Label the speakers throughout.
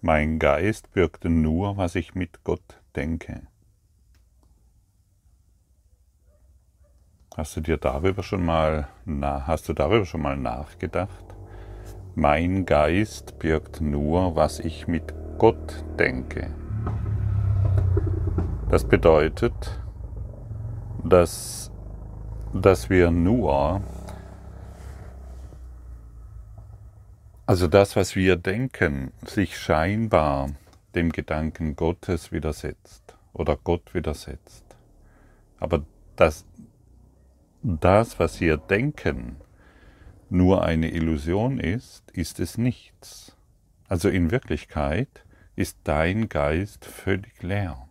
Speaker 1: Mein Geist birgt nur, was ich mit Gott denke. Hast du dir darüber schon mal, na, hast du darüber schon mal nachgedacht? Mein Geist birgt nur, was ich mit Gott denke. Das bedeutet, dass, dass wir nur, also das, was wir denken, sich scheinbar dem Gedanken Gottes widersetzt oder Gott widersetzt. Aber das, das, was wir denken, nur eine Illusion ist, ist es nichts. Also in Wirklichkeit ist dein Geist völlig leer.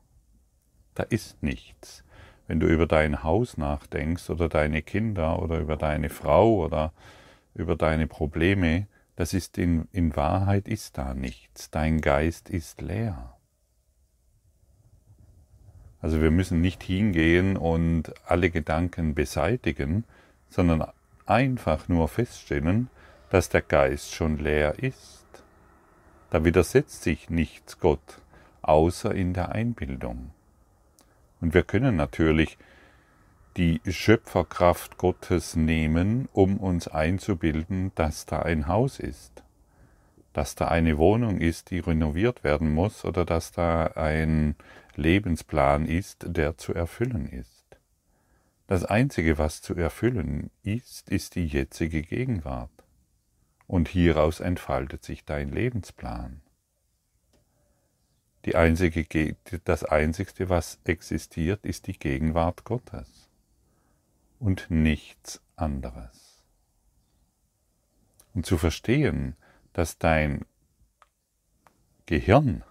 Speaker 1: Da ist nichts. Wenn du über dein Haus nachdenkst oder deine Kinder oder über deine Frau oder über deine Probleme, das ist in, in Wahrheit ist da nichts. Dein Geist ist leer. Also wir müssen nicht hingehen und alle Gedanken beseitigen, sondern einfach nur feststellen, dass der Geist schon leer ist. Da widersetzt sich nichts Gott, außer in der Einbildung. Und wir können natürlich die Schöpferkraft Gottes nehmen, um uns einzubilden, dass da ein Haus ist, dass da eine Wohnung ist, die renoviert werden muss oder dass da ein Lebensplan ist, der zu erfüllen ist. Das Einzige, was zu erfüllen ist, ist die jetzige Gegenwart. Und hieraus entfaltet sich dein Lebensplan. Einzige, das Einzige, was existiert, ist die Gegenwart Gottes und nichts anderes. Und zu verstehen, dass dein Gehirn,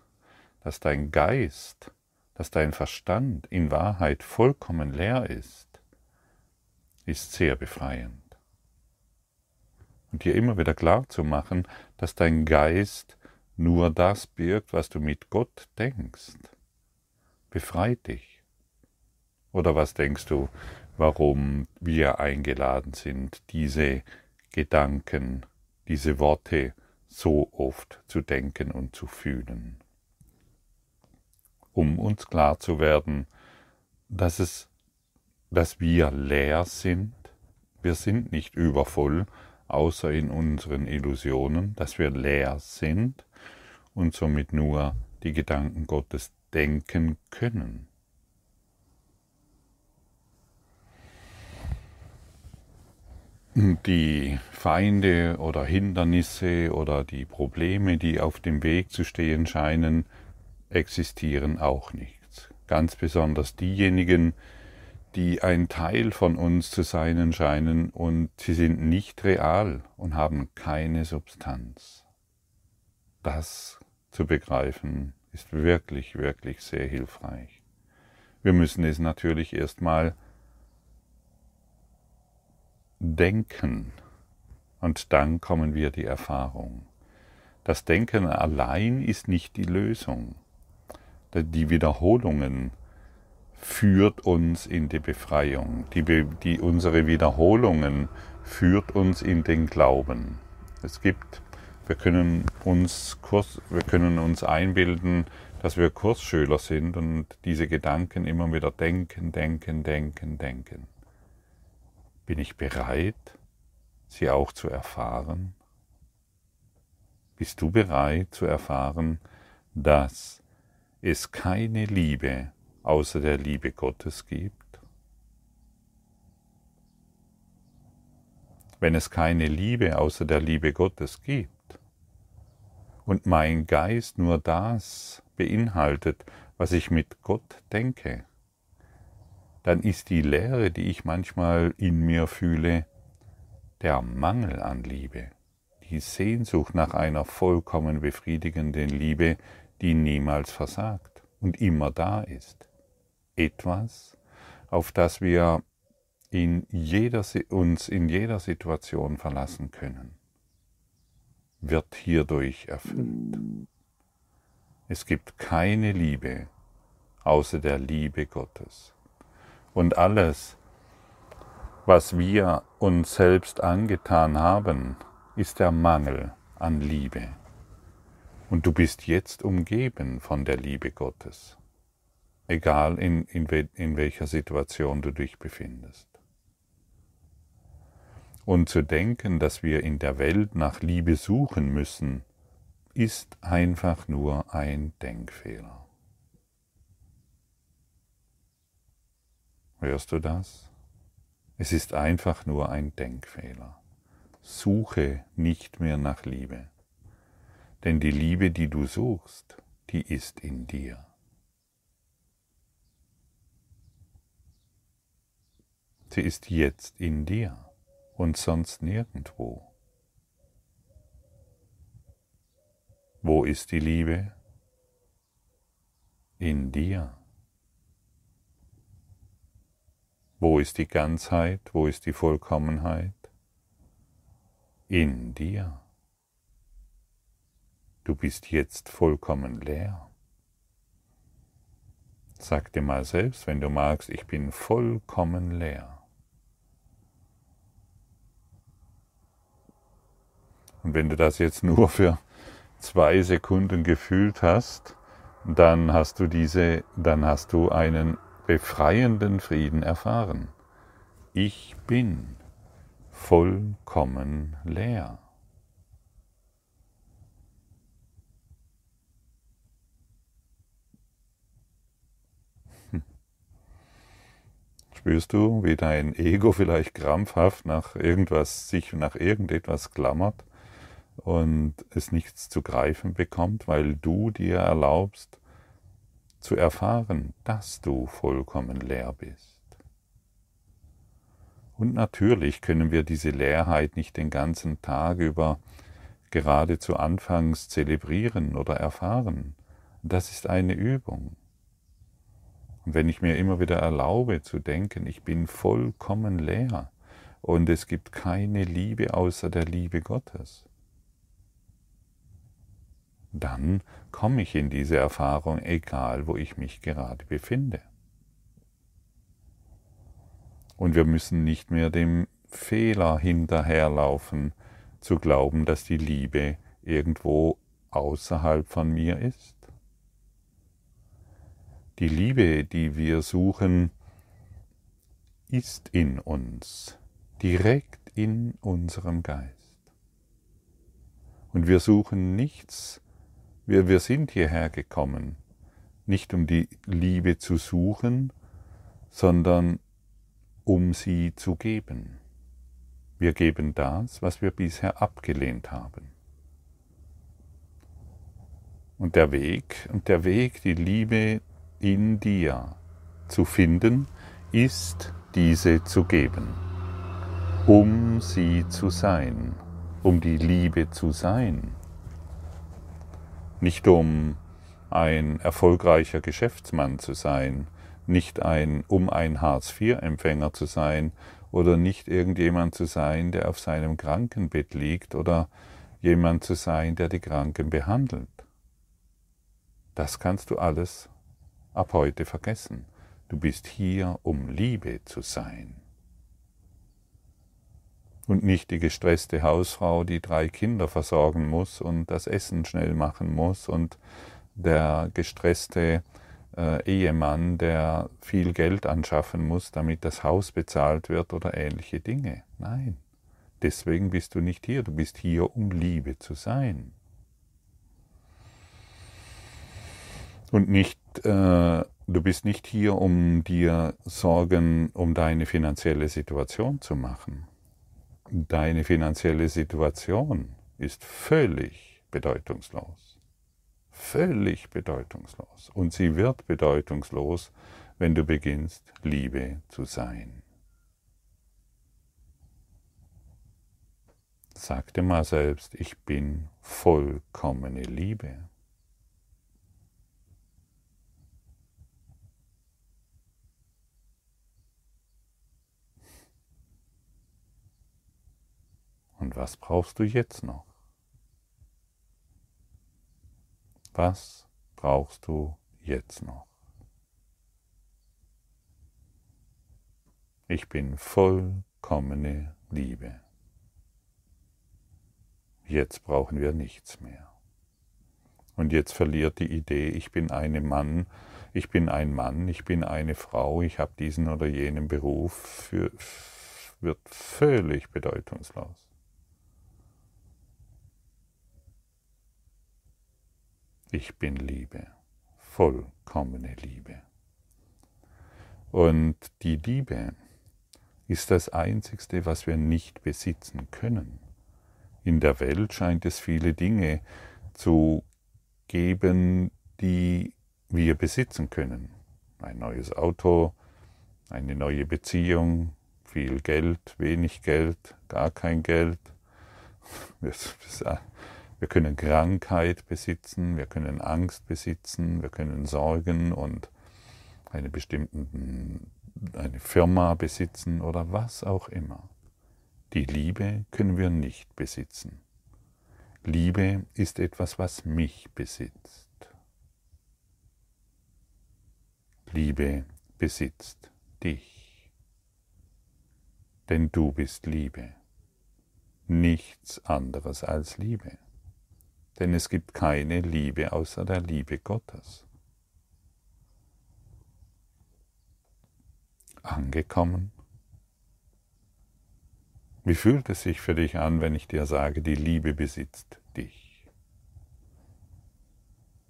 Speaker 1: dass dein Geist, dass dein Verstand in Wahrheit vollkommen leer ist, ist sehr befreiend. Und dir immer wieder klar zu machen, dass dein Geist nur das birgt, was du mit Gott denkst, befreit dich. Oder was denkst du, warum wir eingeladen sind, diese Gedanken, diese Worte so oft zu denken und zu fühlen? Um uns klar zu werden, dass es dass wir leer sind. Wir sind nicht übervoll, außer in unseren Illusionen, dass wir leer sind und somit nur die Gedanken Gottes denken können. Die Feinde oder Hindernisse oder die Probleme, die auf dem Weg zu stehen scheinen, existieren auch nicht. Ganz besonders diejenigen, die ein Teil von uns zu sein scheinen und sie sind nicht real und haben keine Substanz. Das zu begreifen ist wirklich, wirklich sehr hilfreich. Wir müssen es natürlich erstmal denken und dann kommen wir die Erfahrung. Das Denken allein ist nicht die Lösung. Die Wiederholungen führt uns in die Befreiung. Die, die, unsere Wiederholungen führt uns in den Glauben. Es gibt, wir können uns Kurs, wir können uns einbilden, dass wir Kursschüler sind und diese Gedanken immer wieder denken, denken, denken, denken. Bin ich bereit, sie auch zu erfahren? Bist du bereit zu erfahren, dass es keine Liebe außer der Liebe Gottes gibt? Wenn es keine Liebe außer der Liebe Gottes gibt und mein Geist nur das beinhaltet, was ich mit Gott denke, dann ist die Leere, die ich manchmal in mir fühle, der Mangel an Liebe, die Sehnsucht nach einer vollkommen befriedigenden Liebe, die niemals versagt und immer da ist etwas, auf das wir in jeder, uns in jeder Situation verlassen können, wird hierdurch erfüllt. Es gibt keine Liebe außer der Liebe Gottes. Und alles, was wir uns selbst angetan haben, ist der Mangel an Liebe. Und du bist jetzt umgeben von der Liebe Gottes, egal in, in, in welcher Situation du dich befindest. Und zu denken, dass wir in der Welt nach Liebe suchen müssen, ist einfach nur ein Denkfehler. Hörst du das? Es ist einfach nur ein Denkfehler. Suche nicht mehr nach Liebe, denn die Liebe, die du suchst, die ist in dir. Sie ist jetzt in dir und sonst nirgendwo. Wo ist die Liebe? In dir. Wo ist die Ganzheit? Wo ist die Vollkommenheit? In dir. Du bist jetzt vollkommen leer. Sag dir mal selbst, wenn du magst, ich bin vollkommen leer. Und wenn du das jetzt nur für zwei Sekunden gefühlt hast, dann hast du diese, dann hast du einen befreienden Frieden erfahren. Ich bin vollkommen leer. Hm. Spürst du, wie dein Ego vielleicht krampfhaft nach irgendwas, sich nach irgendetwas klammert? und es nichts zu greifen bekommt, weil du dir erlaubst zu erfahren, dass du vollkommen leer bist. Und natürlich können wir diese Leerheit nicht den ganzen Tag über geradezu anfangs zelebrieren oder erfahren. Das ist eine Übung. Und wenn ich mir immer wieder erlaube zu denken, ich bin vollkommen leer und es gibt keine Liebe außer der Liebe Gottes, dann komme ich in diese Erfahrung, egal wo ich mich gerade befinde. Und wir müssen nicht mehr dem Fehler hinterherlaufen, zu glauben, dass die Liebe irgendwo außerhalb von mir ist. Die Liebe, die wir suchen, ist in uns, direkt in unserem Geist. Und wir suchen nichts wir, wir sind hierher gekommen, nicht um die Liebe zu suchen, sondern um sie zu geben. Wir geben das, was wir bisher abgelehnt haben. Und der Weg, und der Weg, die Liebe in dir zu finden, ist diese zu geben, um sie zu sein, um die Liebe zu sein nicht um ein erfolgreicher Geschäftsmann zu sein, nicht ein, um ein Hartz-IV-Empfänger zu sein oder nicht irgendjemand zu sein, der auf seinem Krankenbett liegt oder jemand zu sein, der die Kranken behandelt. Das kannst du alles ab heute vergessen. Du bist hier, um Liebe zu sein und nicht die gestresste Hausfrau, die drei Kinder versorgen muss und das Essen schnell machen muss und der gestresste äh, Ehemann, der viel Geld anschaffen muss, damit das Haus bezahlt wird oder ähnliche Dinge. Nein, deswegen bist du nicht hier, du bist hier, um Liebe zu sein. Und nicht, äh, du bist nicht hier, um dir Sorgen um deine finanzielle Situation zu machen deine finanzielle Situation ist völlig bedeutungslos. Völlig bedeutungslos. Und sie wird bedeutungslos, wenn du beginnst, Liebe zu sein. Sag dir mal selbst, ich bin vollkommene Liebe. Und was brauchst du jetzt noch? Was brauchst du jetzt noch? Ich bin vollkommene Liebe. Jetzt brauchen wir nichts mehr. Und jetzt verliert die Idee, ich bin eine Mann, ich bin ein Mann, ich bin eine Frau, ich habe diesen oder jenen Beruf, für, wird völlig bedeutungslos. Ich bin Liebe, vollkommene Liebe. Und die Liebe ist das Einzigste, was wir nicht besitzen können. In der Welt scheint es viele Dinge zu geben, die wir besitzen können. Ein neues Auto, eine neue Beziehung, viel Geld, wenig Geld, gar kein Geld. Wir können Krankheit besitzen, wir können Angst besitzen, wir können Sorgen und eine bestimmte eine Firma besitzen oder was auch immer. Die Liebe können wir nicht besitzen. Liebe ist etwas, was mich besitzt. Liebe besitzt dich. Denn du bist Liebe. Nichts anderes als Liebe. Denn es gibt keine Liebe außer der Liebe Gottes. Angekommen? Wie fühlt es sich für dich an, wenn ich dir sage, die Liebe besitzt dich?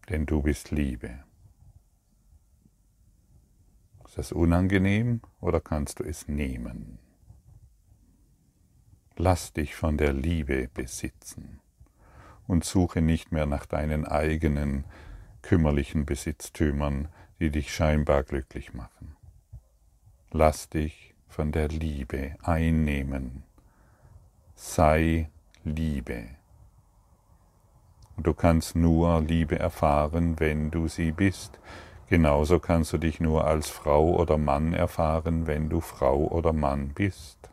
Speaker 1: Denn du bist Liebe. Ist das unangenehm oder kannst du es nehmen? Lass dich von der Liebe besitzen und suche nicht mehr nach deinen eigenen kümmerlichen Besitztümern, die dich scheinbar glücklich machen. Lass dich von der Liebe einnehmen. Sei Liebe. Du kannst nur Liebe erfahren, wenn du sie bist, Genauso kannst du dich nur als Frau oder Mann erfahren, wenn du Frau oder Mann bist.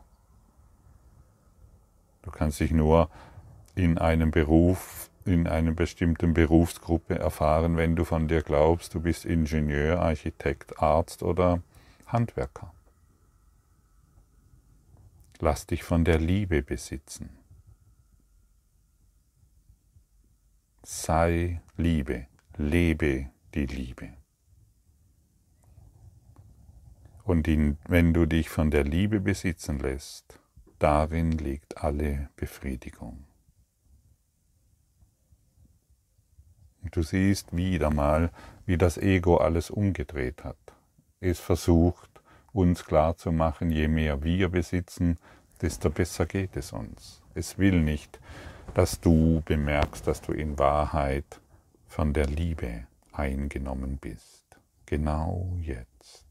Speaker 1: Du kannst dich nur in einem Beruf, in einer bestimmten Berufsgruppe erfahren, wenn du von dir glaubst, du bist Ingenieur, Architekt, Arzt oder Handwerker. Lass dich von der Liebe besitzen. Sei Liebe, lebe die Liebe. Und in, wenn du dich von der Liebe besitzen lässt, darin liegt alle Befriedigung. Du siehst wieder mal, wie das Ego alles umgedreht hat. Es versucht, uns klarzumachen, je mehr wir besitzen, desto besser geht es uns. Es will nicht, dass du bemerkst, dass du in Wahrheit von der Liebe eingenommen bist. Genau jetzt.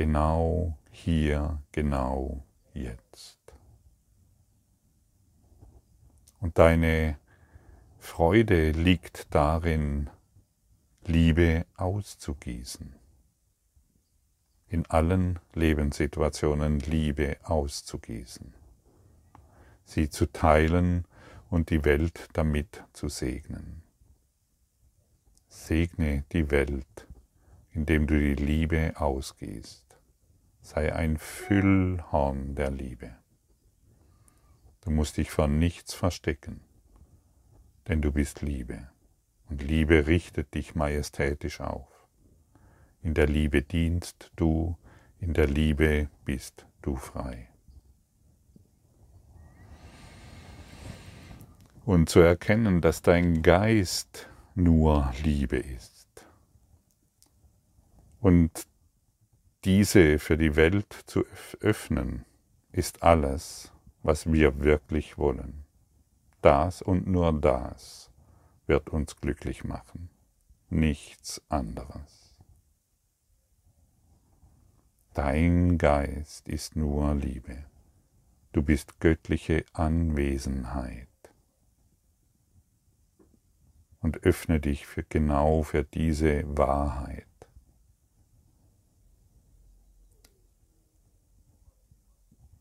Speaker 1: genau hier, genau jetzt. Und deine Freude liegt darin, Liebe auszugießen. In allen Lebenssituationen Liebe auszugießen. Sie zu teilen und die Welt damit zu segnen. Segne die Welt, indem du die Liebe ausgießt sei ein Füllhorn der Liebe. Du musst dich vor nichts verstecken, denn du bist Liebe. Und Liebe richtet dich majestätisch auf. In der Liebe dienst du, in der Liebe bist du frei. Und zu erkennen, dass dein Geist nur Liebe ist. Und diese für die Welt zu öffnen, ist alles, was wir wirklich wollen. Das und nur das wird uns glücklich machen, nichts anderes. Dein Geist ist nur Liebe. Du bist göttliche Anwesenheit. Und öffne dich für genau für diese Wahrheit.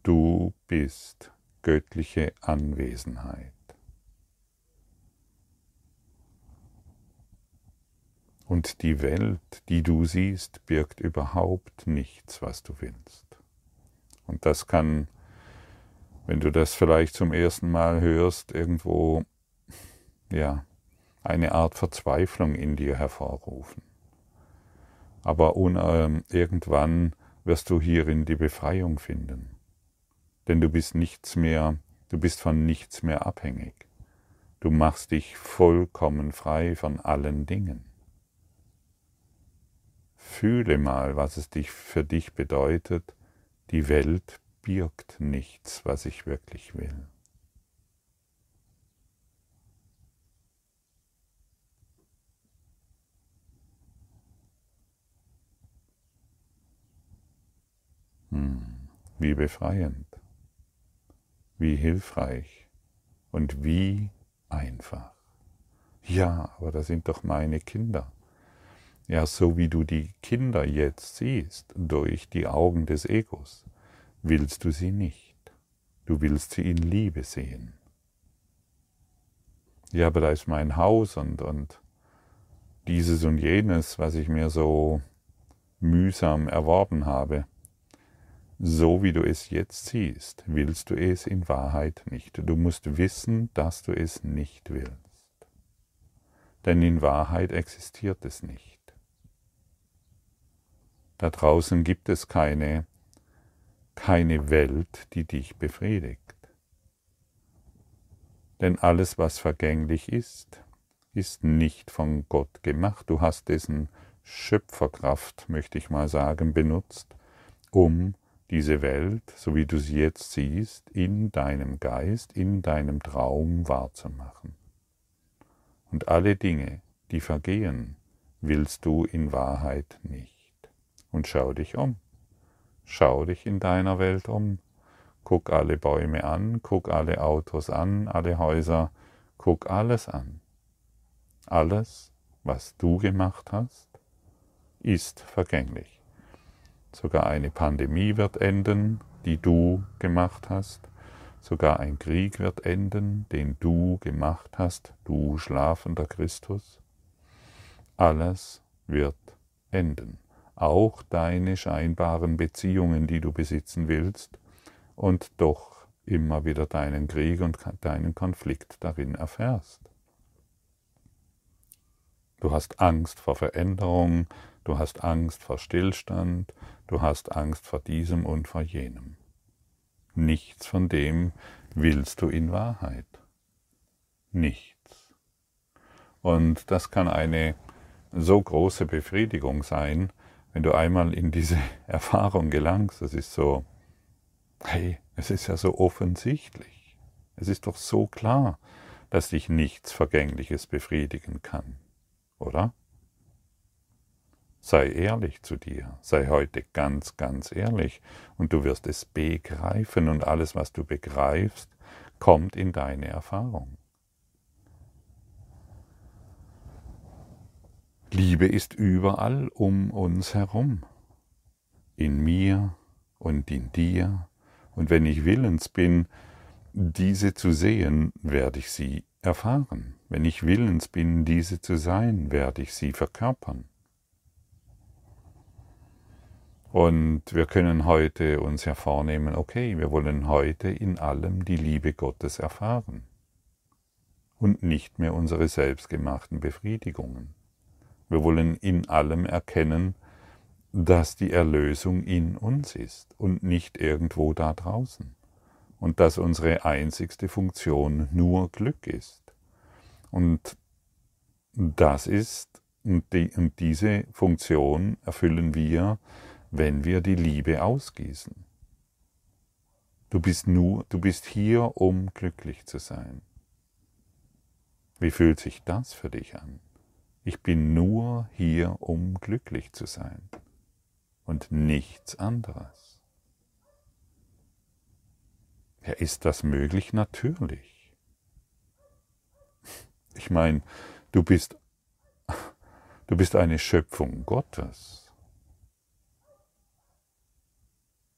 Speaker 1: Du bist göttliche Anwesenheit. Und die Welt, die du siehst, birgt überhaupt nichts, was du willst. Und das kann, wenn du das vielleicht zum ersten Mal hörst, irgendwo ja, eine Art Verzweiflung in dir hervorrufen. Aber äh, irgendwann wirst du hierin die Befreiung finden. Denn du bist nichts mehr, du bist von nichts mehr abhängig. Du machst dich vollkommen frei von allen Dingen. Fühle mal, was es dich für dich bedeutet, die Welt birgt nichts, was ich wirklich will. Hm, wie befreiend, wie hilfreich und wie einfach. Ja, aber das sind doch meine Kinder. Ja, so wie du die Kinder jetzt siehst, durch die Augen des Egos, willst du sie nicht. Du willst sie in Liebe sehen. Ja, aber da ist mein Haus und, und dieses und jenes, was ich mir so mühsam erworben habe. So wie du es jetzt siehst, willst du es in Wahrheit nicht. Du musst wissen, dass du es nicht willst. Denn in Wahrheit existiert es nicht. Da draußen gibt es keine, keine Welt, die dich befriedigt. Denn alles, was vergänglich ist, ist nicht von Gott gemacht. Du hast dessen Schöpferkraft, möchte ich mal sagen, benutzt, um diese Welt, so wie du sie jetzt siehst, in deinem Geist, in deinem Traum wahrzumachen. Und alle Dinge, die vergehen, willst du in Wahrheit nicht. Und schau dich um. Schau dich in deiner Welt um. Guck alle Bäume an, guck alle Autos an, alle Häuser, guck alles an. Alles, was du gemacht hast, ist vergänglich. Sogar eine Pandemie wird enden, die du gemacht hast. Sogar ein Krieg wird enden, den du gemacht hast, du schlafender Christus. Alles wird enden, auch deine scheinbaren Beziehungen, die du besitzen willst und doch immer wieder deinen Krieg und deinen Konflikt darin erfährst. Du hast Angst vor Veränderung, du hast Angst vor Stillstand, du hast Angst vor diesem und vor jenem. Nichts von dem willst du in Wahrheit. Nichts. Und das kann eine so große Befriedigung sein, wenn du einmal in diese Erfahrung gelangst. Das ist so, hey, es ist ja so offensichtlich. Es ist doch so klar, dass dich nichts Vergängliches befriedigen kann oder? Sei ehrlich zu dir, sei heute ganz, ganz ehrlich und du wirst es begreifen und alles, was du begreifst, kommt in deine Erfahrung. Liebe ist überall um uns herum, in mir und in dir, und wenn ich willens bin, diese zu sehen, werde ich sie erfahren. Wenn ich willens bin, diese zu sein, werde ich sie verkörpern. Und wir können heute uns hervornehmen, okay, wir wollen heute in allem die Liebe Gottes erfahren und nicht mehr unsere selbstgemachten Befriedigungen. Wir wollen in allem erkennen, dass die Erlösung in uns ist und nicht irgendwo da draußen und dass unsere einzigste Funktion nur Glück ist. Und das ist, und, die, und diese Funktion erfüllen wir, wenn wir die Liebe ausgießen. Du bist nur, du bist hier, um glücklich zu sein. Wie fühlt sich das für dich an? Ich bin nur hier, um glücklich zu sein und nichts anderes. Ja, ist das möglich? Natürlich. Ich meine, du bist, du bist eine Schöpfung Gottes.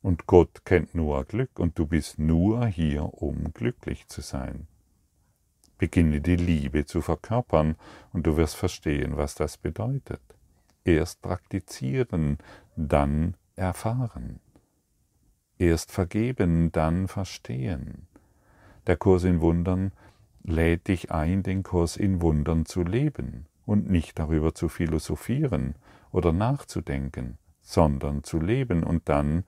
Speaker 1: Und Gott kennt nur Glück und du bist nur hier, um glücklich zu sein. Beginne die Liebe zu verkörpern und du wirst verstehen, was das bedeutet. Erst praktizieren, dann erfahren. Erst vergeben, dann verstehen. Der Kurs in Wundern lädt dich ein, den Kurs in Wundern zu leben und nicht darüber zu philosophieren oder nachzudenken, sondern zu leben und dann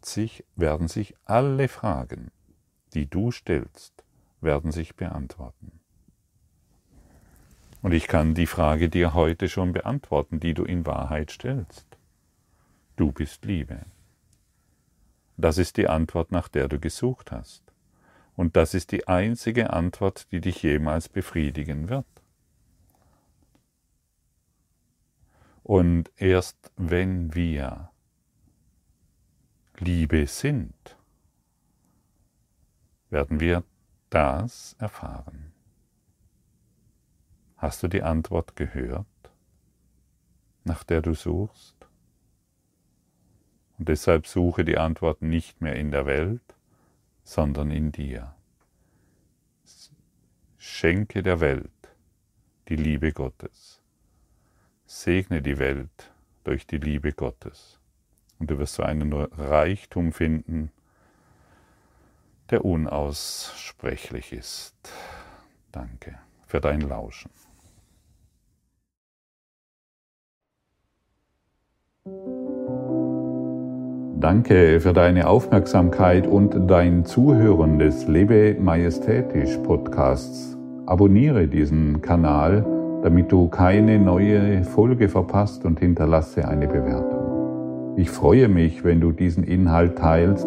Speaker 1: sich, werden sich alle Fragen, die du stellst, werden sich beantworten. Und ich kann die Frage dir heute schon beantworten, die du in Wahrheit stellst. Du bist Liebe. Das ist die Antwort, nach der du gesucht hast. Und das ist die einzige Antwort, die dich jemals befriedigen wird. Und erst wenn wir Liebe sind, werden wir das erfahren. Hast du die Antwort gehört, nach der du suchst? Und deshalb suche die Antwort nicht mehr in der Welt, sondern in dir. Schenke der Welt die Liebe Gottes. Segne die Welt durch die Liebe Gottes. Und du wirst so einen Reichtum finden, der unaussprechlich ist. Danke für dein Lauschen. Danke für deine Aufmerksamkeit und dein Zuhören des Lebe Majestätisch Podcasts. Abonniere diesen Kanal, damit du keine neue Folge verpasst und hinterlasse eine Bewertung. Ich freue mich, wenn du diesen Inhalt teilst,